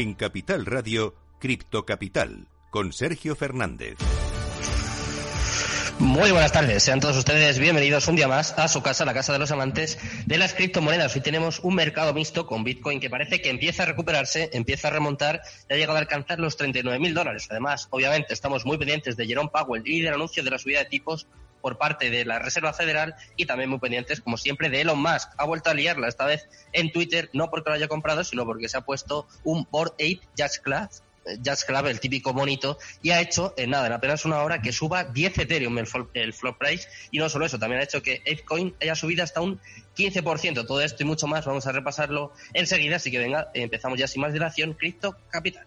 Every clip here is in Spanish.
En Capital Radio, Cripto Capital, con Sergio Fernández. Muy buenas tardes, sean todos ustedes bienvenidos un día más a su casa, la casa de los amantes de las criptomonedas. Hoy tenemos un mercado mixto con Bitcoin que parece que empieza a recuperarse, empieza a remontar y ha llegado a alcanzar los 39 mil dólares. Además, obviamente, estamos muy pendientes de Jerome Powell y del anuncio de la subida de tipos por parte de la Reserva Federal y también muy pendientes, como siempre, de Elon Musk. Ha vuelto a liarla, esta vez en Twitter, no porque lo haya comprado, sino porque se ha puesto un Board Ape Jazz Club, eh, Jazz Club, el típico bonito, y ha hecho, en nada, en apenas una hora, que suba 10 Ethereum el, el flop price. Y no solo eso, también ha hecho que ApeCoin haya subido hasta un 15%. Todo esto y mucho más vamos a repasarlo enseguida. Así que venga, empezamos ya sin más dilación. Cripto Capital.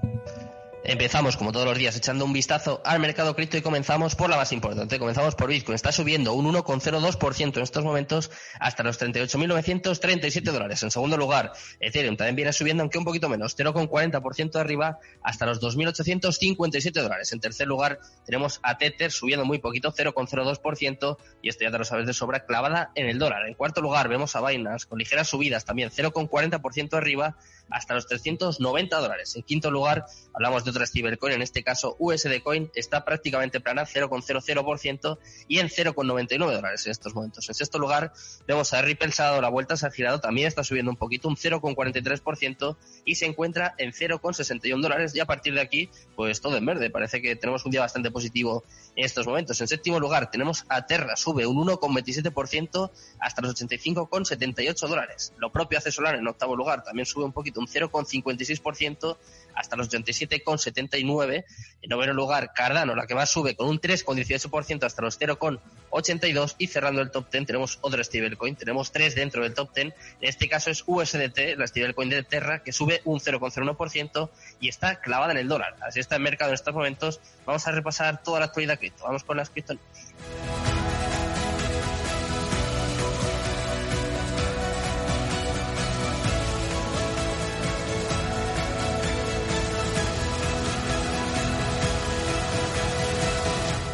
Empezamos, como todos los días, echando un vistazo al mercado cripto y comenzamos por la más importante. Comenzamos por Bitcoin. Está subiendo un 1,02% en estos momentos hasta los 38.937 dólares. En segundo lugar, Ethereum también viene subiendo, aunque un poquito menos, 0,40% de arriba hasta los 2.857 dólares. En tercer lugar, tenemos a Tether subiendo muy poquito, 0,02%, y esto ya te lo sabes de sobra, clavada en el dólar. En cuarto lugar, vemos a Binance con ligeras subidas también, 0,40% arriba hasta los 390 dólares. En quinto lugar, hablamos de otras stablecoin, en este caso USD Coin, está prácticamente plana, 0,00% y en 0,99 dólares en estos momentos. En sexto lugar, vemos a Ripple se la vuelta, se ha girado, también está subiendo un poquito, un 0,43% y se encuentra en 0,61 dólares y a partir de aquí, pues todo en verde. Parece que tenemos un día bastante positivo en estos momentos. En séptimo lugar, tenemos a Terra, sube un 1,27% hasta los 85,78 dólares. Lo propio hace Solar en octavo lugar, también sube un poquito, un 0,56% hasta los 87,79. En noveno lugar, Cardano, la que más sube con un 3,18% hasta los 0,82. Y cerrando el top 10 tenemos otro stablecoin, tenemos tres dentro del top 10. En este caso es USDT, la stablecoin de Terra, que sube un 0,01% y está clavada en el dólar. Así está el mercado en estos momentos. Vamos a repasar toda la actualidad cripto. Vamos con las criptonews.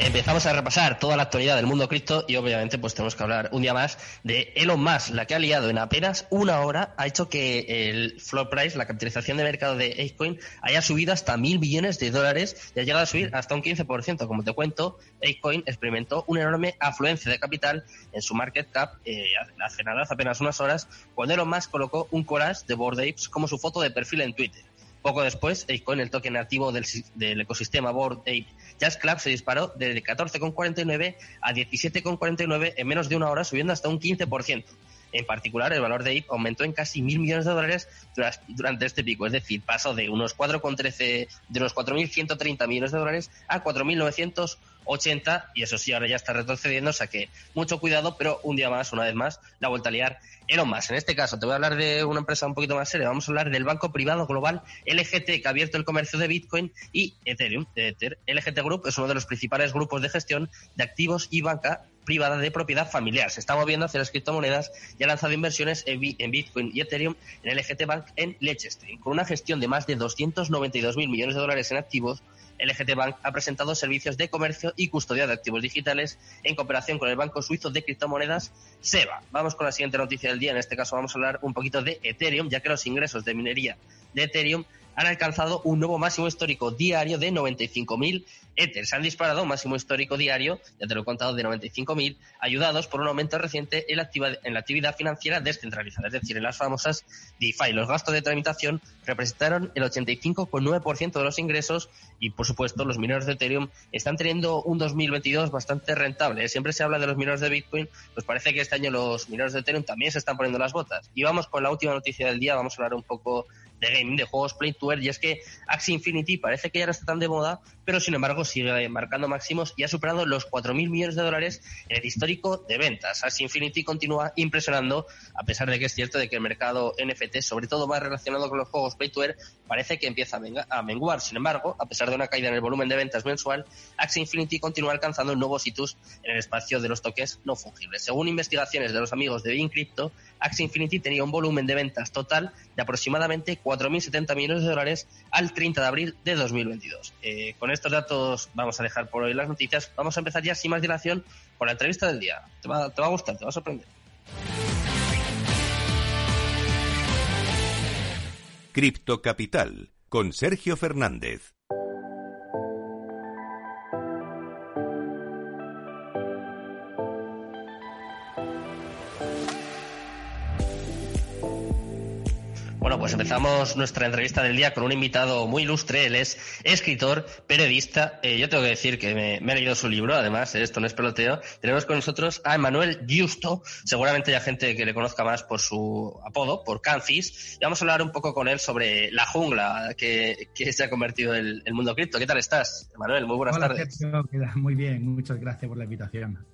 Empezamos a repasar toda la actualidad del mundo cripto y obviamente pues tenemos que hablar un día más de Elon Musk, la que ha liado en apenas una hora, ha hecho que el floor price, la capitalización de mercado de Apecoin, haya subido hasta mil millones de dólares y ha llegado a subir hasta un 15%. Como te cuento, Apecoin experimentó una enorme afluencia de capital en su market cap eh, hace nada, hace apenas unas horas, cuando Elon Musk colocó un collage de Bored Apes como su foto de perfil en Twitter. Poco después, Apecoin, el token nativo del, del ecosistema Bored Ape Jazz Club se disparó desde 14,49 a 17,49 en menos de una hora, subiendo hasta un 15%. En particular, el valor de IP aumentó en casi mil millones de dólares durante este pico, es decir, pasó de unos 4,13 de unos 4.130 millones de dólares a 4.980 y eso sí, ahora ya está retrocediendo, o sea que mucho cuidado, pero un día más, una vez más, la vuelta a liar Elon Musk. En este caso, te voy a hablar de una empresa un poquito más seria. Vamos a hablar del banco privado global LGT, que ha abierto el comercio de Bitcoin y Ethereum. Ether. LGT Group es uno de los principales grupos de gestión de activos y banca privada de propiedad familiar. Se está moviendo hacia las criptomonedas y ha lanzado inversiones en Bitcoin y Ethereum en LGT Bank en Liechtenstein, con una gestión de más de 292 mil millones de dólares en activos LGT Bank ha presentado servicios de comercio y custodia de activos digitales en cooperación con el banco suizo de criptomonedas SEBA. Vamos con la siguiente noticia del día. En este caso vamos a hablar un poquito de Ethereum, ya que los ingresos de minería de Ethereum han alcanzado un nuevo máximo histórico diario de 95.000 Ether. Se han disparado un máximo histórico diario, ya te lo he contado, de 95.000, ayudados por un aumento reciente en la, en la actividad financiera descentralizada, es decir, en las famosas DeFi. Los gastos de tramitación representaron el 85,9% de los ingresos y, por supuesto, los mineros de Ethereum están teniendo un 2022 bastante rentable. Siempre se habla de los mineros de Bitcoin, pues parece que este año los mineros de Ethereum también se están poniendo las botas. Y vamos con la última noticia del día, vamos a hablar un poco de gaming, de juegos play to earn, y es que Axie Infinity parece que ya no está tan de moda, pero sin embargo sigue marcando máximos y ha superado los 4.000 millones de dólares en el histórico de ventas. Axie Infinity continúa impresionando, a pesar de que es cierto de que el mercado NFT, sobre todo más relacionado con los juegos play to parece que empieza a menguar. Sin embargo, a pesar de una caída en el volumen de ventas mensual, Axie Infinity continúa alcanzando nuevos hitos en el espacio de los toques no fungibles. Según investigaciones de los amigos de Bean Crypto, Axie Infinity tenía un volumen de ventas total de aproximadamente 4.070 millones de dólares al 30 de abril de 2022. Eh, con estos datos vamos a dejar por hoy las noticias. Vamos a empezar ya sin más dilación con la entrevista del día. Te va, a gustar, te va a sorprender. Cripto Capital con Sergio Fernández. Pues empezamos nuestra entrevista del día con un invitado muy ilustre. Él es escritor, periodista. Eh, yo tengo que decir que me, he leído su libro, además, eh, esto no es peloteo. Tenemos con nosotros a Emanuel Giusto. Seguramente hay gente que le conozca más por su apodo, por Cancis. Y vamos a hablar un poco con él sobre la jungla que, se ha convertido el, el mundo cripto. ¿Qué tal estás, Emanuel? Muy buenas tardes. muy bien, muchas gracias por la invitación.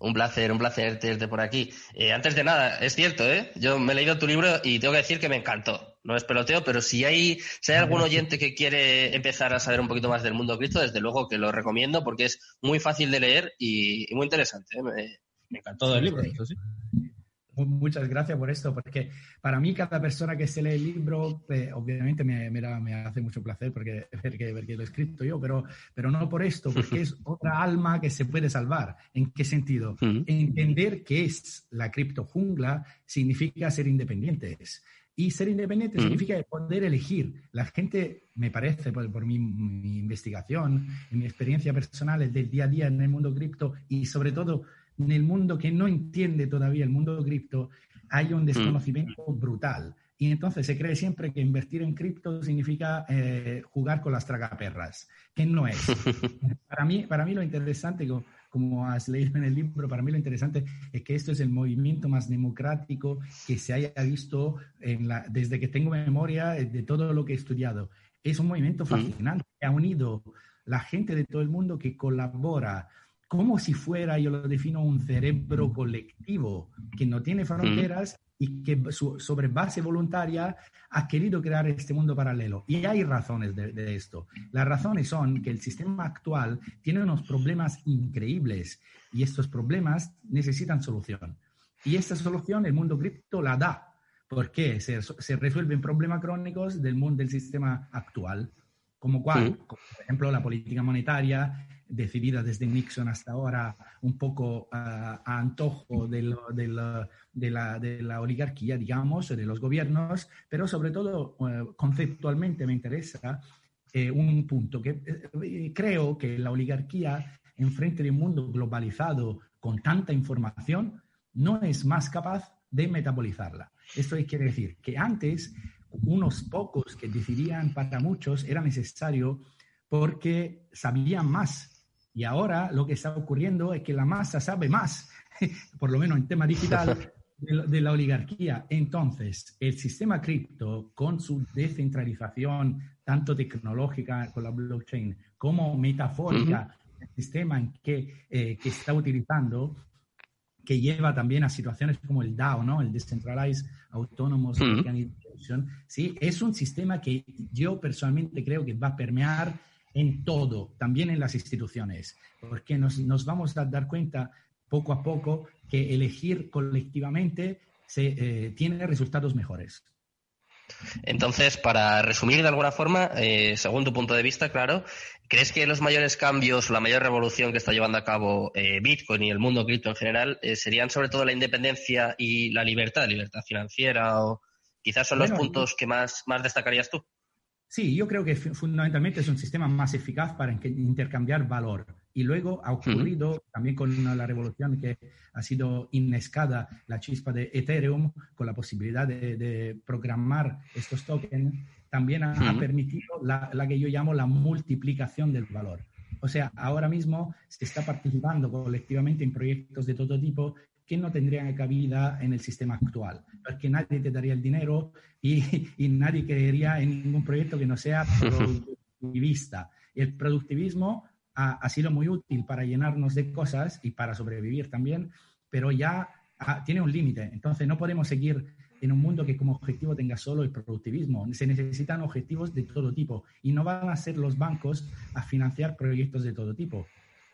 Un placer, un placer tenerte por aquí. Eh, antes de nada, es cierto, ¿eh? Yo me he leído tu libro y tengo que decir que me encantó. No es peloteo, pero si hay, si hay algún oyente que quiere empezar a saber un poquito más del mundo cripto, desde luego que lo recomiendo porque es muy fácil de leer y, muy interesante. ¿eh? Me, me, encantó el libro, eso sí. Muchas gracias por esto, porque para mí cada persona que se lee el libro, eh, obviamente me, me, hace mucho placer porque ver que, lo he escrito yo, pero, pero no por esto, porque es otra alma que se puede salvar. ¿En qué sentido? Entender qué es la cripto jungla significa ser independientes. Y ser independiente significa poder elegir. La gente, me parece, por, mi, mi, investigación, en mi experiencia personal del día a día en el mundo cripto y sobre todo en el mundo que no entiende todavía el mundo cripto, hay un mm. desconocimiento brutal. Y entonces se cree siempre que invertir en cripto significa eh, jugar con las tragaperras, que no es. para, mí, para mí lo interesante, como, has leído en el libro, para mí lo interesante es que esto es el movimiento más democrático que se haya visto en la, desde que tengo memoria eh, de todo lo que he estudiado. Es un movimiento mm. fascinante que ha unido la gente de todo el mundo que colabora como si fuera, yo lo defino, un cerebro colectivo que no tiene fronteras y que sobre base voluntaria ha querido crear este mundo paralelo. Y hay razones de, esto. Las razones son que el sistema actual tiene unos problemas increíbles y estos problemas necesitan solución. Y esta solución el mundo cripto la da. ¿Por qué? Se, se resuelven problemas crónicos del mundo del sistema actual, como cuál, por ejemplo, la política monetaria, decidida desde Nixon hasta ahora un poco a, antojo de, la, oligarquía, digamos, de los gobiernos, pero sobre todo eh, conceptualmente me interesa eh, un punto que eh, creo que la oligarquía en frente de un mundo globalizado con tanta información no es más capaz de metabolizarla. Esto quiere decir que antes unos pocos que decidían para muchos era necesario porque sabían más y ahora lo que está ocurriendo es que la masa sabe más, por lo menos en tema digital, de, la oligarquía. Entonces, el sistema cripto, con su descentralización, tanto tecnológica con la blockchain como metafórica, el sistema en que, eh, que está utilizando, que lleva también a situaciones como el DAO, ¿no? El Decentralized Autonomous Organization, ¿sí? Es un sistema que yo personalmente creo que va a permear en todo, también en las instituciones, porque nos, nos vamos a dar cuenta poco a poco que elegir colectivamente se, eh, tiene resultados mejores. Entonces, para resumir de alguna forma, eh, según tu punto de vista, claro, ¿crees que los mayores cambios o la mayor revolución que está llevando a cabo eh, Bitcoin y el mundo cripto en general serían sobre todo la independencia y la libertad, libertad financiera o quizás son los puntos que más, más destacarías tú? Sí, yo creo que fundamentalmente es un sistema más eficaz para intercambiar valor. Y luego ha ocurrido también con la revolución que ha sido inescada, la chispa de Ethereum, con la posibilidad de, programar estos tokens, también ha, permitido la, que yo llamo la multiplicación del valor. O sea, ahora mismo se está participando colectivamente en proyectos de todo tipo que no tendrían cabida en el sistema actual, porque nadie te daría el dinero y, y nadie creería en ningún proyecto que no sea productivista. Y el productivismo ha, ha, sido muy útil para llenarnos de cosas y para sobrevivir también, pero ya tiene un límite. Entonces no podemos seguir en un mundo que como objetivo tenga solo el productivismo. Se necesitan objetivos de todo tipo y no van a ser los bancos a financiar proyectos de todo tipo,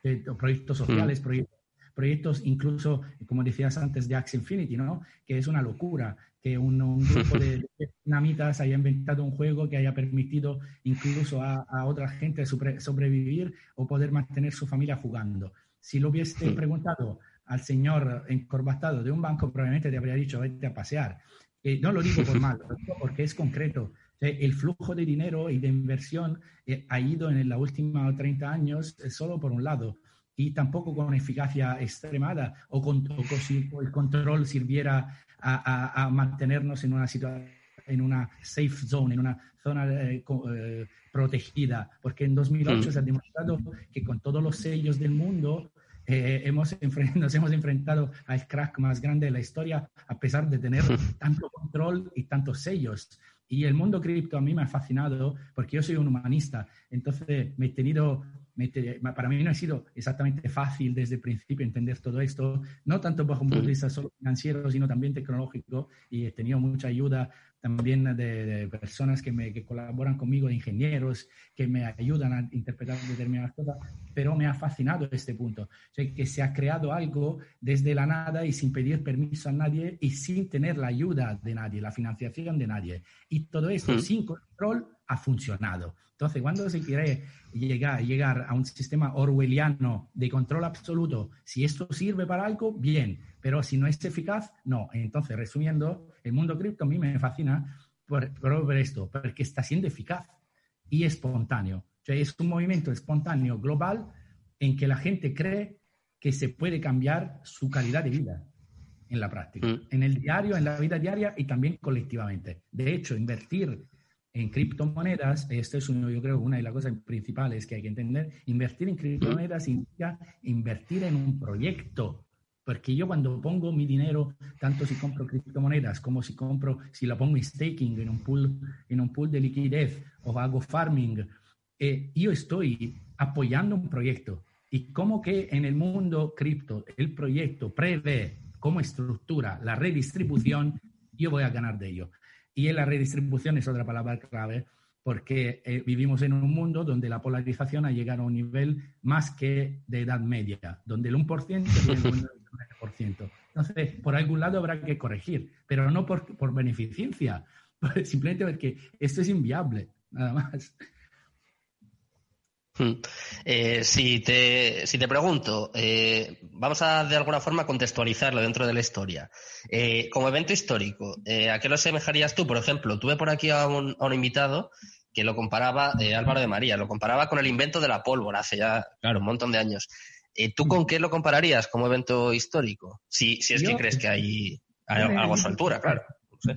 eh, proyectos sociales, mm. proyectos proyectos incluso, como decías antes, de Axie Infinity, ¿no? Que es una locura que un, grupo de, dinamitas haya inventado un juego que haya permitido incluso a, otra gente sobrevivir o poder mantener su familia jugando. Si lo hubiese preguntado al señor encorbatado de un banco, probablemente te habría dicho, vete a pasear. Eh, no lo digo por mal, lo digo porque es concreto. El flujo de dinero y de inversión eh, ha ido en la última 30 años eh, solo por un lado y tampoco con eficacia extremada o, con, si el control sirviera a, mantenernos en una situación en una safe zone, en una zona eh, eh, protegida, porque en 2008 mm. se ha demostrado que con todos los sellos del mundo eh, hemos nos hemos enfrentado al crack más grande de la historia a pesar de tener tanto control y tantos sellos. Y el mundo cripto a mí me ha fascinado porque yo soy un humanista, entonces me he tenido para mí no ha sido exactamente fácil desde el principio entender todo esto, no tanto bajo un punto de vista solo financiero, sino también tecnológico, y he tenido mucha ayuda también de, personas que, me, que colaboran conmigo, de ingenieros, que me ayudan a interpretar determinadas cosas, pero me ha fascinado este punto, o sea, que se ha creado algo desde la nada y sin pedir permiso a nadie y sin tener la ayuda de nadie, la financiación de nadie. Y todo esto sin control ha funcionado. Entonces, cuando se quiere llegar, llegar a un sistema orwelliano de control absoluto, si esto sirve para algo, bien, pero si no es eficaz, no. Entonces, resumiendo, el mundo cripto a mí me fascina por, por esto, porque está siendo eficaz y espontáneo. O sea, es un movimiento espontáneo global en que la gente cree que se puede cambiar su calidad de vida en la práctica, mm. en el diario, en la vida diaria y también colectivamente. De hecho, invertir en criptomonedas, esto es uno, yo creo una de las cosas principales que hay que entender, invertir en criptomonedas significa invertir en un proyecto. Porque yo cuando pongo mi dinero, tanto si compro criptomonedas como si compro, si lo pongo en staking, en un pool, en un pool de liquidez o hago farming, eh, yo estoy apoyando un proyecto. Y como que en el mundo cripto el proyecto prevé cómo estructura la redistribución, yo voy a ganar de ello. Y la redistribución es otra palabra clave porque eh, vivimos en un mundo donde la polarización ha llegado a un nivel más que de edad media, donde el 1% tiene el 9%. Entonces, por algún lado habrá que corregir, pero no por, por beneficencia, simplemente porque esto es inviable, nada más. Hmm. Eh, si, te, si te pregunto, eh, vamos a de alguna forma contextualizarlo dentro de la historia. Eh, como evento histórico, ¿a qué lo asemejarías tú? Por ejemplo, tuve por aquí a un, a un invitado que lo comparaba, Álvaro de María, lo comparaba con el invento de la pólvora hace ya, claro, un montón de años. ¿Tú con qué lo compararías como evento histórico? Si, si es que crees que hay, algo a su altura, claro.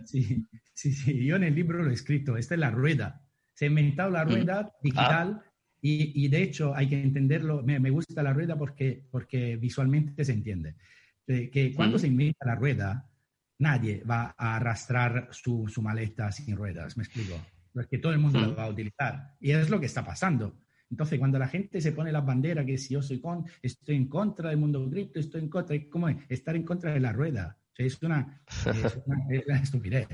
Sí, sí, sí, yo en el libro lo he escrito, esta es la rueda. Se ha inventado la mm. rueda digital. Ah. Y, de hecho hay que entenderlo, me, gusta la rueda porque, porque visualmente se entiende. que cuando se inventa la rueda, nadie va a arrastrar su, su, maleta sin ruedas, me explico. Porque todo el mundo lo va a utilizar. Y es lo que está pasando. Entonces, cuando la gente se pone la bandera que si yo soy con, estoy en contra del mundo cripto, estoy en contra, ¿cómo es? Estar en contra de la rueda. es, una, es, una, estupidez.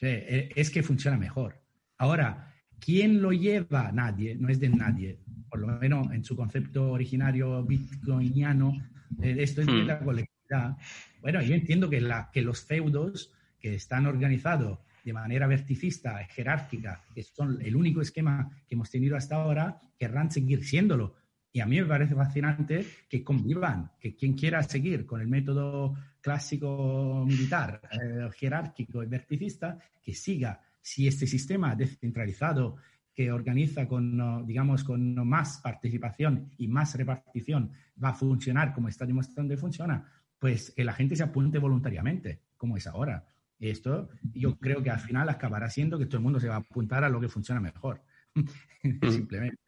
es que funciona mejor. Ahora, ¿Quién lo lleva? Nadie, no es de nadie. Por lo menos en su concepto originario bitcoiniano, eh, esto es de hmm. la colectividad. Bueno, yo entiendo que, la, que los feudos que están organizados de manera verticista, jerárquica, que son el único esquema que hemos tenido hasta ahora, querrán seguir siéndolo. Y a mí me parece fascinante que convivan, que quien quiera seguir con el método clásico militar, eh, jerárquico y verticista, que siga si este sistema descentralizado que organiza con, digamos, con más participación y más repartición va a funcionar como está demostrando que funciona, pues que la gente se apunte voluntariamente, como es ahora. Esto yo creo que al final acabará siendo que todo el mundo se va a apuntar a lo que funciona mejor. Simplemente.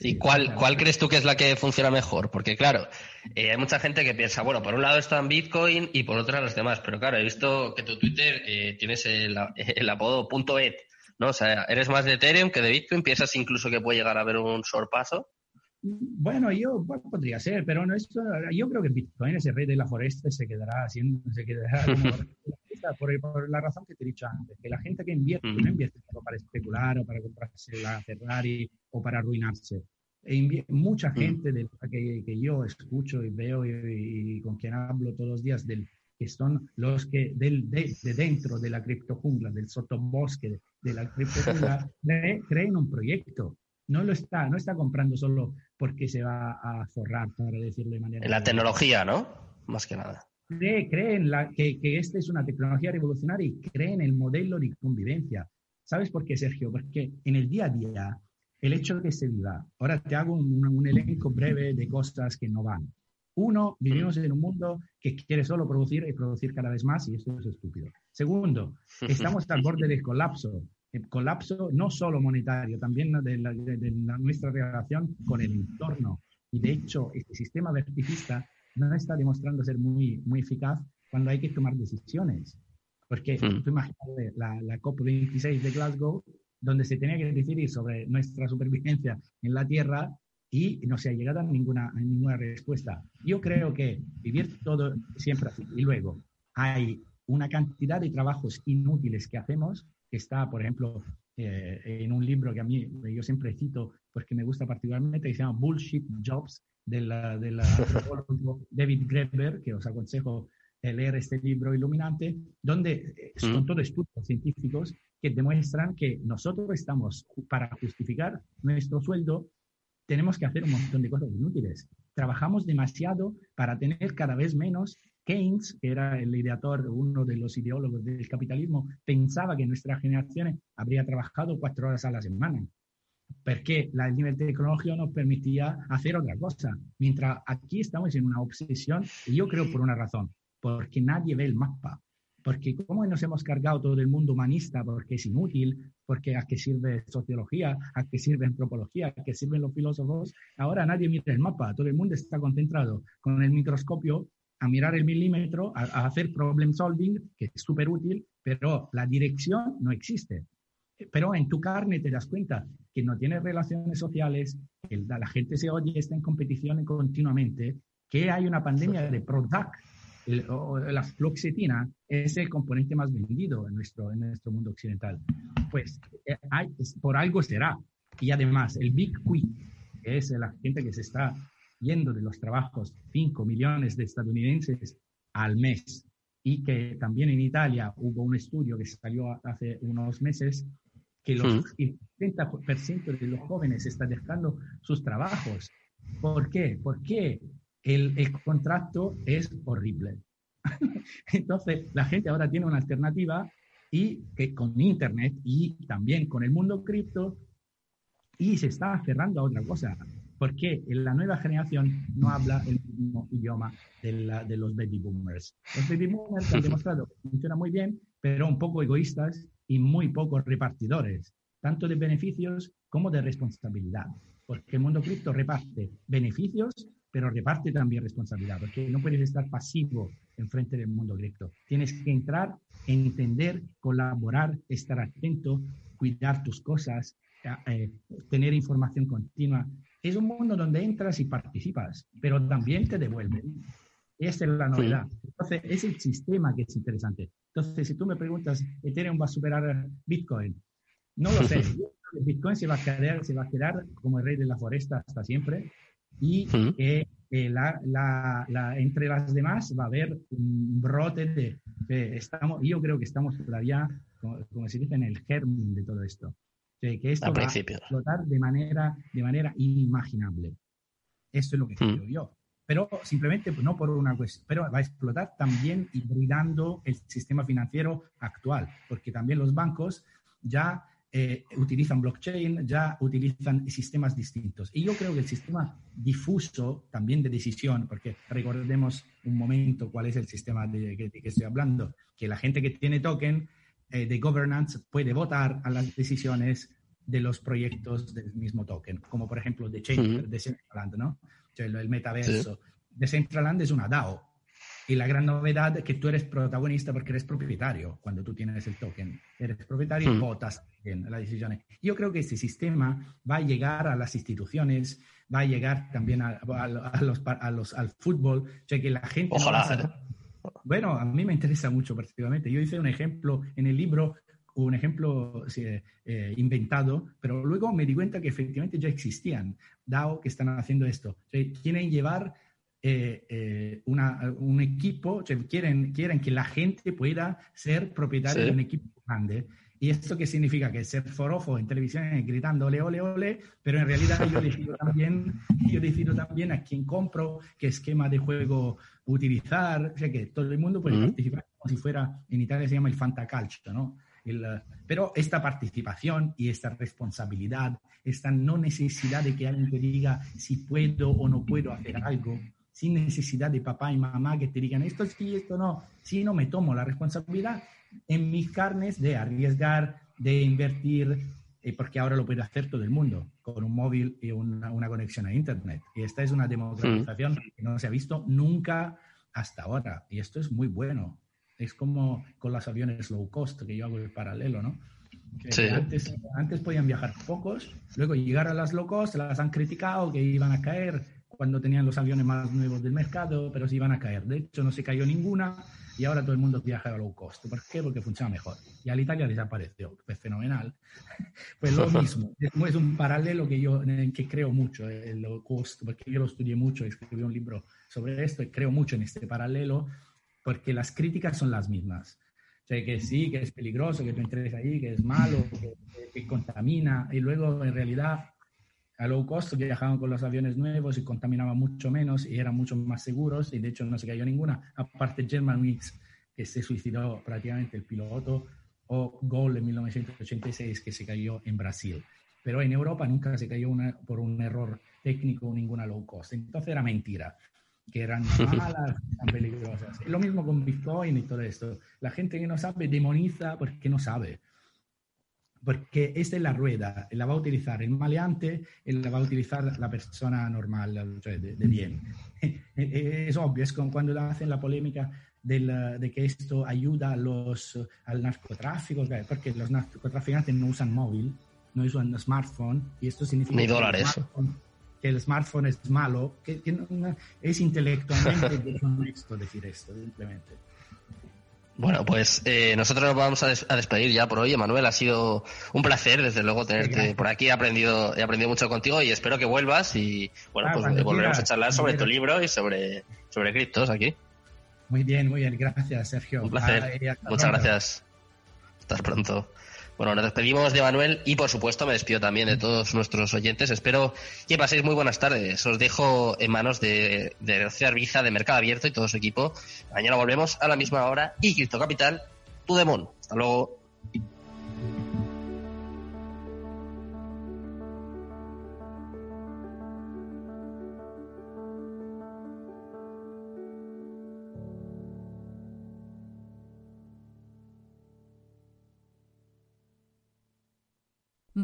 ¿Y cuál, cuál crees tú que es la que funciona mejor? Porque claro, eh, hay mucha gente que piensa, bueno, por un lado están Bitcoin y por otro las demás, pero claro, he visto que tu Twitter eh, tienes el, el apodo .et, ¿no? O sea, eres más de Ethereum que de Bitcoin, piensas incluso que puede llegar a haber un sorpaso. Bueno, yo podría ser, pero no esto, yo creo que Bitcoin es el rey de la foresta se quedará haciendo, se quedará por, por, la razón que te he dicho antes, que la gente que invierte no invierte solo para especular o para comprarse la Ferrari o para arruinarse. E mucha gente de que, que, yo escucho y veo y, con quien hablo todos los días del, que son los que del, de, dentro de la criptojungla, del sotobosque de, de la criptojungla, creen un proyecto no lo está, no está comprando solo porque se va a forrar, para decirlo de manera. En la tecnología, ¿no? Más que nada. Cree, creen la, que, que esta es una tecnología revolucionaria y cree en el modelo de convivencia. ¿Sabes por qué, Sergio? Porque en el día a día, el hecho de que se viva, ahora te hago un, un elenco breve de cosas que no van. Uno, vivimos en un mundo que quiere solo producir y producir cada vez más y esto es estúpido. Segundo, estamos al borde del colapso el colapso no solo monetario, también de, nuestra relación con el entorno. Y de hecho, este sistema verticista no está demostrando ser muy, muy eficaz cuando hay que tomar decisiones. Porque mm. tú imagínate la, la COP26 de Glasgow, donde se tenía que decidir sobre nuestra supervivencia en la Tierra y no se ha llegado a ninguna, a ninguna respuesta. Yo creo que vivir todo siempre así. Y luego hay una cantidad de trabajos inútiles que hacemos que está, por ejemplo, eh, en un libro que a mí yo siempre cito porque me gusta particularmente, que se llama Bullshit Jobs, de la, de la David Greber, que os aconsejo leer este libro iluminante, donde eh, son todos estudios científicos que demuestran que nosotros estamos, para justificar nuestro sueldo, tenemos que hacer un montón de cosas inútiles. Trabajamos demasiado para tener cada vez menos. Keynes, que era el ideador, uno de los ideólogos del capitalismo, pensaba que nuestra generación habría trabajado cuatro horas a la semana, porque el nivel tecnológico nos permitía hacer otra cosa. Mientras aquí estamos en una obsesión, y yo creo por una razón, porque nadie ve el mapa. Porque como nos hemos cargado todo el mundo humanista, porque es inútil, porque a qué sirve sociología, a qué sirve antropología, a qué sirven los filósofos, ahora nadie mira el mapa, todo el mundo está concentrado con el microscopio a mirar el milímetro, a, hacer problem solving, que es súper útil, pero la dirección no existe. Pero en tu carne te das cuenta que no tienes relaciones sociales, que la gente se oye, está en competición continuamente, que hay una pandemia de Prozac, la fluoxetina es el componente más vendido en nuestro, en nuestro mundo occidental. Pues eh, por algo será. Y además, el Big Quick, que es la gente que se está yendo de los trabajos 5 millones de estadounidenses al mes y que también en Italia hubo un estudio que salió hace unos meses que los, el 30% de los jóvenes están dejando sus trabajos. ¿Por qué? Porque el, el contrato es horrible. Entonces, la gente ahora tiene una alternativa y que con Internet y también con el mundo cripto y se está aferrando a otra cosa porque la nueva generación no habla el mismo idioma de, la, de los baby boomers. Los baby boomers han demostrado que funciona muy bien, pero un poco egoístas y muy poco repartidores, tanto de beneficios como de responsabilidad, porque el mundo cripto reparte beneficios, pero reparte también responsabilidad, porque no puedes estar pasivo en frente del mundo cripto. Tienes que entrar, entender, colaborar, estar atento, cuidar tus cosas, eh, tener información continua, es un mundo donde entras y participas, pero también te devuelven. Esa es la novedad. Entonces, es el sistema que es interesante. Entonces, si tú me preguntas, ¿Ethereum va a superar Bitcoin? No lo sé. Bitcoin se va a quedar, se va a quedar como el rey de la foresta hasta siempre y eh, la, la, entre las demás va a haber un brote de, estamos, yo creo que estamos todavía, como, como se dice, en el germen de todo esto que esto va a explotar de manera, de manera inimaginable. Eso es lo que mm. creo yo. Pero simplemente pues, no por una cuestión, pero va a explotar también hibridando el sistema financiero actual, porque también los bancos ya eh, utilizan blockchain, ya utilizan sistemas distintos. Y yo creo que el sistema difuso también de decisión, porque recordemos un momento cuál es el sistema de, que, estoy hablando, que la gente que tiene token eh, de governance puede votar a las decisiones de los proyectos del mismo token, como por ejemplo de Chain, de Centraland, ¿no? El, metaverso. De Centraland es una DAO, y la gran novedad es que tú eres protagonista porque eres propietario cuando tú tienes el token. Eres propietario y hmm. votas en las decisiones. Yo creo que este sistema va a llegar a las instituciones, va a llegar también a, los, a los, al fútbol, o sea que la gente... Ojalá. Bueno, a mí me interesa mucho particularmente. Yo hice un ejemplo en el libro, un ejemplo eh, inventado, pero luego me di cuenta que efectivamente ya existían DAO que están haciendo esto. O sea, quieren llevar eh, eh, un equipo, quieren, quieren que la gente pueda ser propietario de un equipo grande. ¿Y esto qué significa? Que ser forofo en televisión gritando ole, ole, ole, pero en realidad yo decido también, yo decido también a quién compro, qué esquema de juego utilizar, o sea que todo el mundo puede participar como si fuera, en Italia se llama el fantacalcio, ¿no? Pero esta participación y esta responsabilidad, esta no necesidad de que alguien te diga si puedo o no puedo hacer algo, sin necesidad de papá y mamá que te digan esto sí, esto no, no me tomo la responsabilidad en mis carnes de arriesgar, de invertir, eh, porque ahora lo puede hacer todo el mundo con un móvil y una, una conexión a Internet. Y esta es una democratización mm. que no se ha visto nunca hasta ahora. Y esto es muy bueno. Es como con los aviones low cost, que yo hago el paralelo, ¿no? antes, antes podían viajar pocos, luego llegar a las low cost, las han criticado que iban a caer cuando tenían los aviones más nuevos del mercado, pero se iban a caer. De hecho, no se cayó ninguna y ahora todo el mundo viaja a low cost. ¿Por qué? Porque funciona mejor. Y al Italia desapareció. Es fenomenal. Pues lo mismo. Es un paralelo que yo en que creo mucho, el low cost, porque yo lo estudié mucho, escribí un libro sobre esto y creo mucho en este paralelo, porque las críticas son las mismas. O sea, que sí, que es peligroso, que tú entres ahí, que es malo, que, que contamina, y luego en realidad a low cost viajaban con los aviones nuevos y contaminaban mucho menos y eran mucho más seguros y de hecho no se cayó ninguna, aparte Germanwings, que se suicidó prácticamente el piloto, o Gol en 1986, que se cayó en Brasil. Pero en Europa nunca se cayó una, por un error técnico ninguna low cost. Entonces era mentira, que eran malas, eran peligrosas. Lo mismo con Bitcoin y todo esto. La gente que no sabe demoniza porque no sabe porque esta es la rueda, la va a utilizar el maleante y la va a utilizar la persona normal, de, bien. es obvio, es como cuando hacen la polémica de que esto ayuda a los, al narcotráfico, porque los narcotraficantes no usan móvil, no usan smartphone, y esto significa... Ni dólares. Que el smartphone es malo, que, es intelectualmente deshonesto decir esto, simplemente. Bueno, pues eh, nosotros nos vamos a, despedir ya por hoy. Emanuel, ha sido un placer, desde luego, tenerte por aquí. He aprendido, he aprendido mucho contigo y espero que vuelvas y, bueno, ah, pues volveremos a charlar sobre tu libro y sobre, sobre criptos aquí. Muy bien, muy bien. Gracias, Sergio. Un placer. Muchas gracias. Hasta pronto. Bueno, nos despedimos de Manuel y por supuesto me despido también de todos nuestros oyentes. Espero que paséis muy buenas tardes. Os dejo en manos de, de Rocío Arbiza de Mercado Abierto y todo su equipo. Mañana volvemos a la misma hora y Cristo Capital, tu demon. Hasta luego.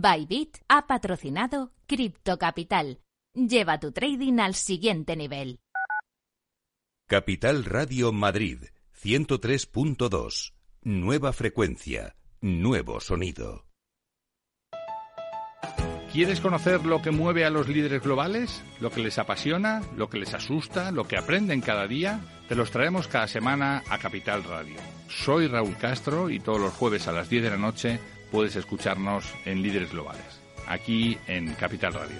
Bybit ha patrocinado Crypto Capital. Lleva tu trading al siguiente nivel. Capital Radio Madrid 103.2. Nueva frecuencia, nuevo sonido. ¿Quieres conocer lo que mueve a los líderes globales? ¿Lo que les apasiona? ¿Lo que les asusta? ¿Lo que aprenden cada día? Te los traemos cada semana a Capital Radio. Soy Raúl Castro y todos los jueves a las 10 de la noche puedes escucharnos en Líderes Globales, aquí en Capital Radio.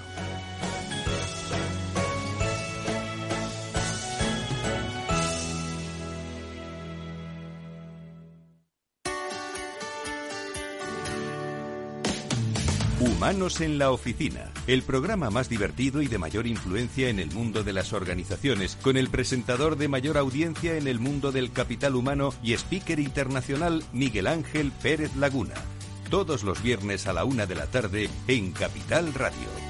Humanos en la Oficina, el programa más divertido y de mayor influencia en el mundo de las organizaciones, con el presentador de mayor audiencia en el mundo del capital humano y speaker internacional Miguel Ángel Pérez Laguna todos los viernes a la una de la tarde en Capital Radio.